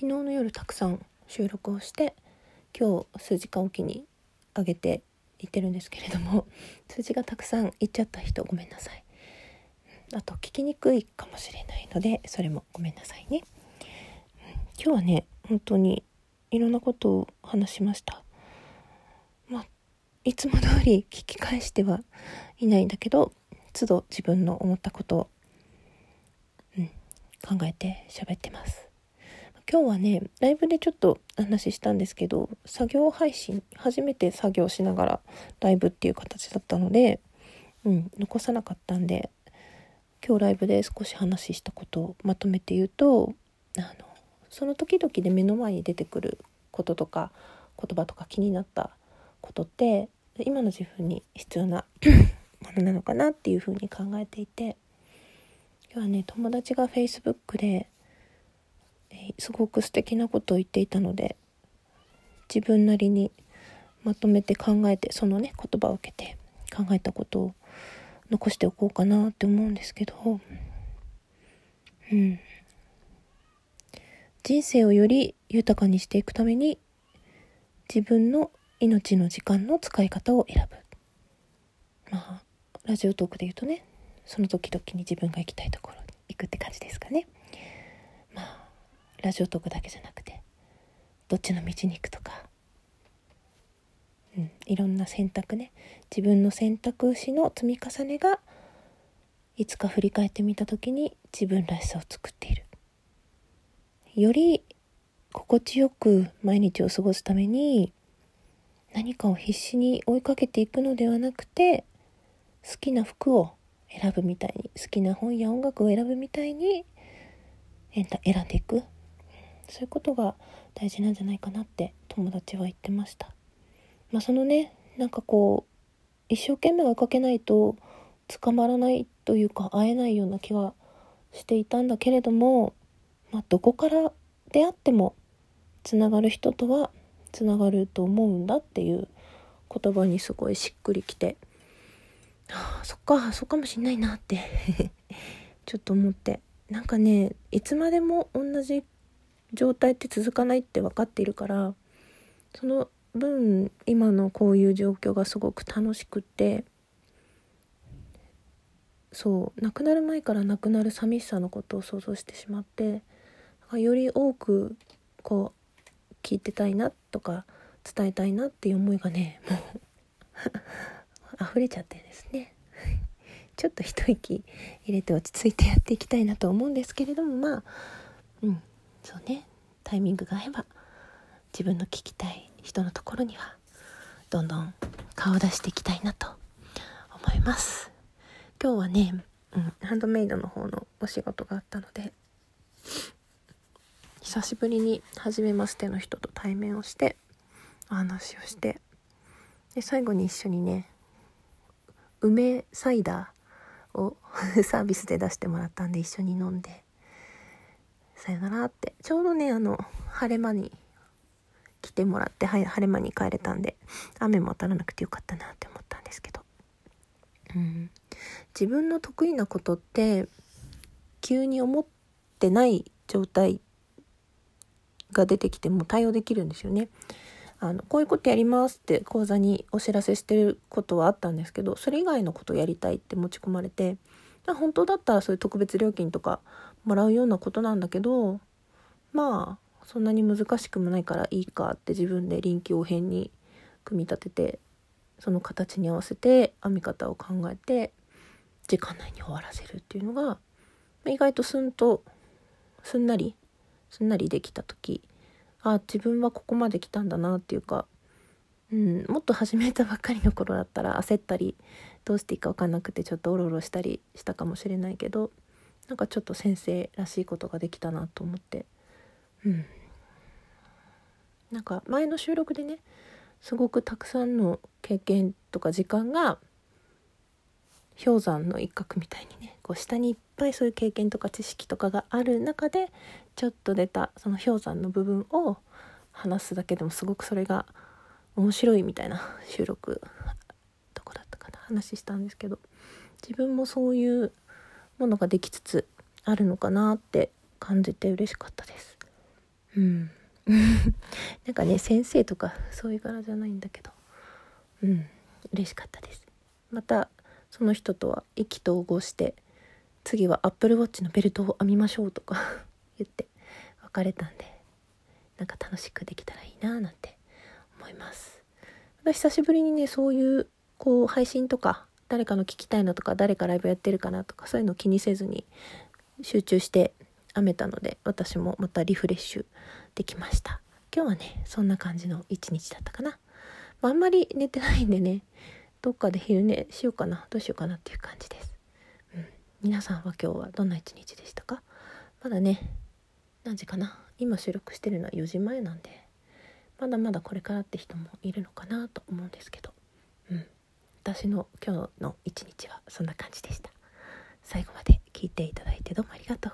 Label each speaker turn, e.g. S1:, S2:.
S1: 昨日の夜たくさん収録をして今日数時間おきに上げていってるんですけれども 数字がたくさんいっちゃった人ごめんなさい。あと聞きにくいかもしれないのでそれもごめんなさいね。今日はね本当にいろんなことを話しました。まあいつも通り聞き返してはいないんだけど都度自分の思ったことを、うん、考えて喋ってます。今日はねライブでちょっと話したんですけど作業配信初めて作業しながらライブっていう形だったので、うん、残さなかったんで今日ライブで少し話したことをまとめて言うとあのその時々で目の前に出てくることとか言葉とか気になったことって今の自分に必要なものなのかなっていうふうに考えていて今日はね友達が Facebook で、すごく素敵なことを言っていたので自分なりにまとめて考えてそのね言葉を受けて考えたことを残しておこうかなって思うんですけどうん。人生をより豊かにしていくために自分の命の時間の使い方を選ぶ。まあラジオトークで言うとねその時々に自分が行きたいところに行くって感じですかね。ラジオトークだけじゃなくてどっちの道に行くとかうんいろんな選択ね。自分の選択肢の積み重ねがいつか振り返ってみた時に自分らしさを作っている。より心地よく毎日を過ごすために何かを必死に追いかけていくのではなくて好きな服を選ぶみたいに好きな本や音楽を選ぶみたいに選んでいく。そういうことが大事なんじゃないかなって友達は言ってました。まあそのねなんかこう一生懸命追いかけないと捕まらないというか会えないような気はしていたんだけれども、まあ、どこから出会ってもつながる人とはつながると思うんだっていう言葉にすごいしっくりきてあそっかそうかもしんないなって ちょっと思って。なんかねいつまでも同じ状態って続かないって分かっているからその分今のこういう状況がすごく楽しくってそう亡くなる前から亡くなる寂しさのことを想像してしまってより多くこう聞いてたいなとか伝えたいなっていう思いがねもう溢れちゃってですね。ちょっと一息入れて落ち着いてやっていきたいなと思うんですけれどもまあうん。そうね。タイミングが合えば自分の聞きたい人のところにはどんどん顔を出していきたいなと思います。今日はね、うん、ハンドメイドの方のお仕事があったので久しぶりに初めましての人と対面をしてお話をしてで最後に一緒にね梅サイダーを サービスで出してもらったんで一緒に飲んでさよならって。ちょうどねあの晴れ間に来てもらってはい晴れ間に帰れたんで雨も当たらなくてよかったなって思ったんですけど、うん、自分の得意なことって急に思ってない状態が出てきても対応できるんですよね。あのこういうことやりますって講座にお知らせしてることはあったんですけどそれ以外のことをやりたいって持ち込まれて本当だったらそういう特別料金とかもらうようなことなんだけどまあそんなに難しくもないからいいかって自分で臨機応変に組み立ててその形に合わせて編み方を考えて時間内に終わらせるっていうのが意外とすんとすんなりすんなりできた時あ自分はここまで来たんだなっていうか、うん、もっと始めたばっかりの頃だったら焦ったりどうしていいか分かんなくてちょっとオロオロしたりしたかもしれないけどなんかちょっと先生らしいことができたなと思って。うん。なんか前の収録でねすごくたくさんの経験とか時間が氷山の一角みたいにねこう下にいっぱいそういう経験とか知識とかがある中でちょっと出たその氷山の部分を話すだけでもすごくそれが面白いみたいな収録どこだったかな話したんですけど自分もそういうものができつつあるのかなって感じて嬉しかったです。うん なんかね先生とかそういう柄じゃないんだけどうん嬉しかったですまたその人とは意気投合して次はアップルウォッチのベルトを編みましょうとか 言って別れたんでなんか楽しくできたらいいななんて思います。私久しぶりにねそういうこう配信とか誰かの聞きたいのとか誰かライブやってるかなとかそういうの気にせずに集中して編めたので私もまたリフレッシュできました。今日はねそんな感じの一日だったかな、まあ、あんまり寝てないんでねどっかで昼寝しようかなどうしようかなっていう感じです、うん、皆さんは今日はどんな一日でしたか？まだね何時かな？今収録してるのは4時前なんでまだまだこれからって人もいるのかなと思うんですけど。うん。私の今日の一日はそんな感じでした。最後まで聞いていただいてどうもありがとう。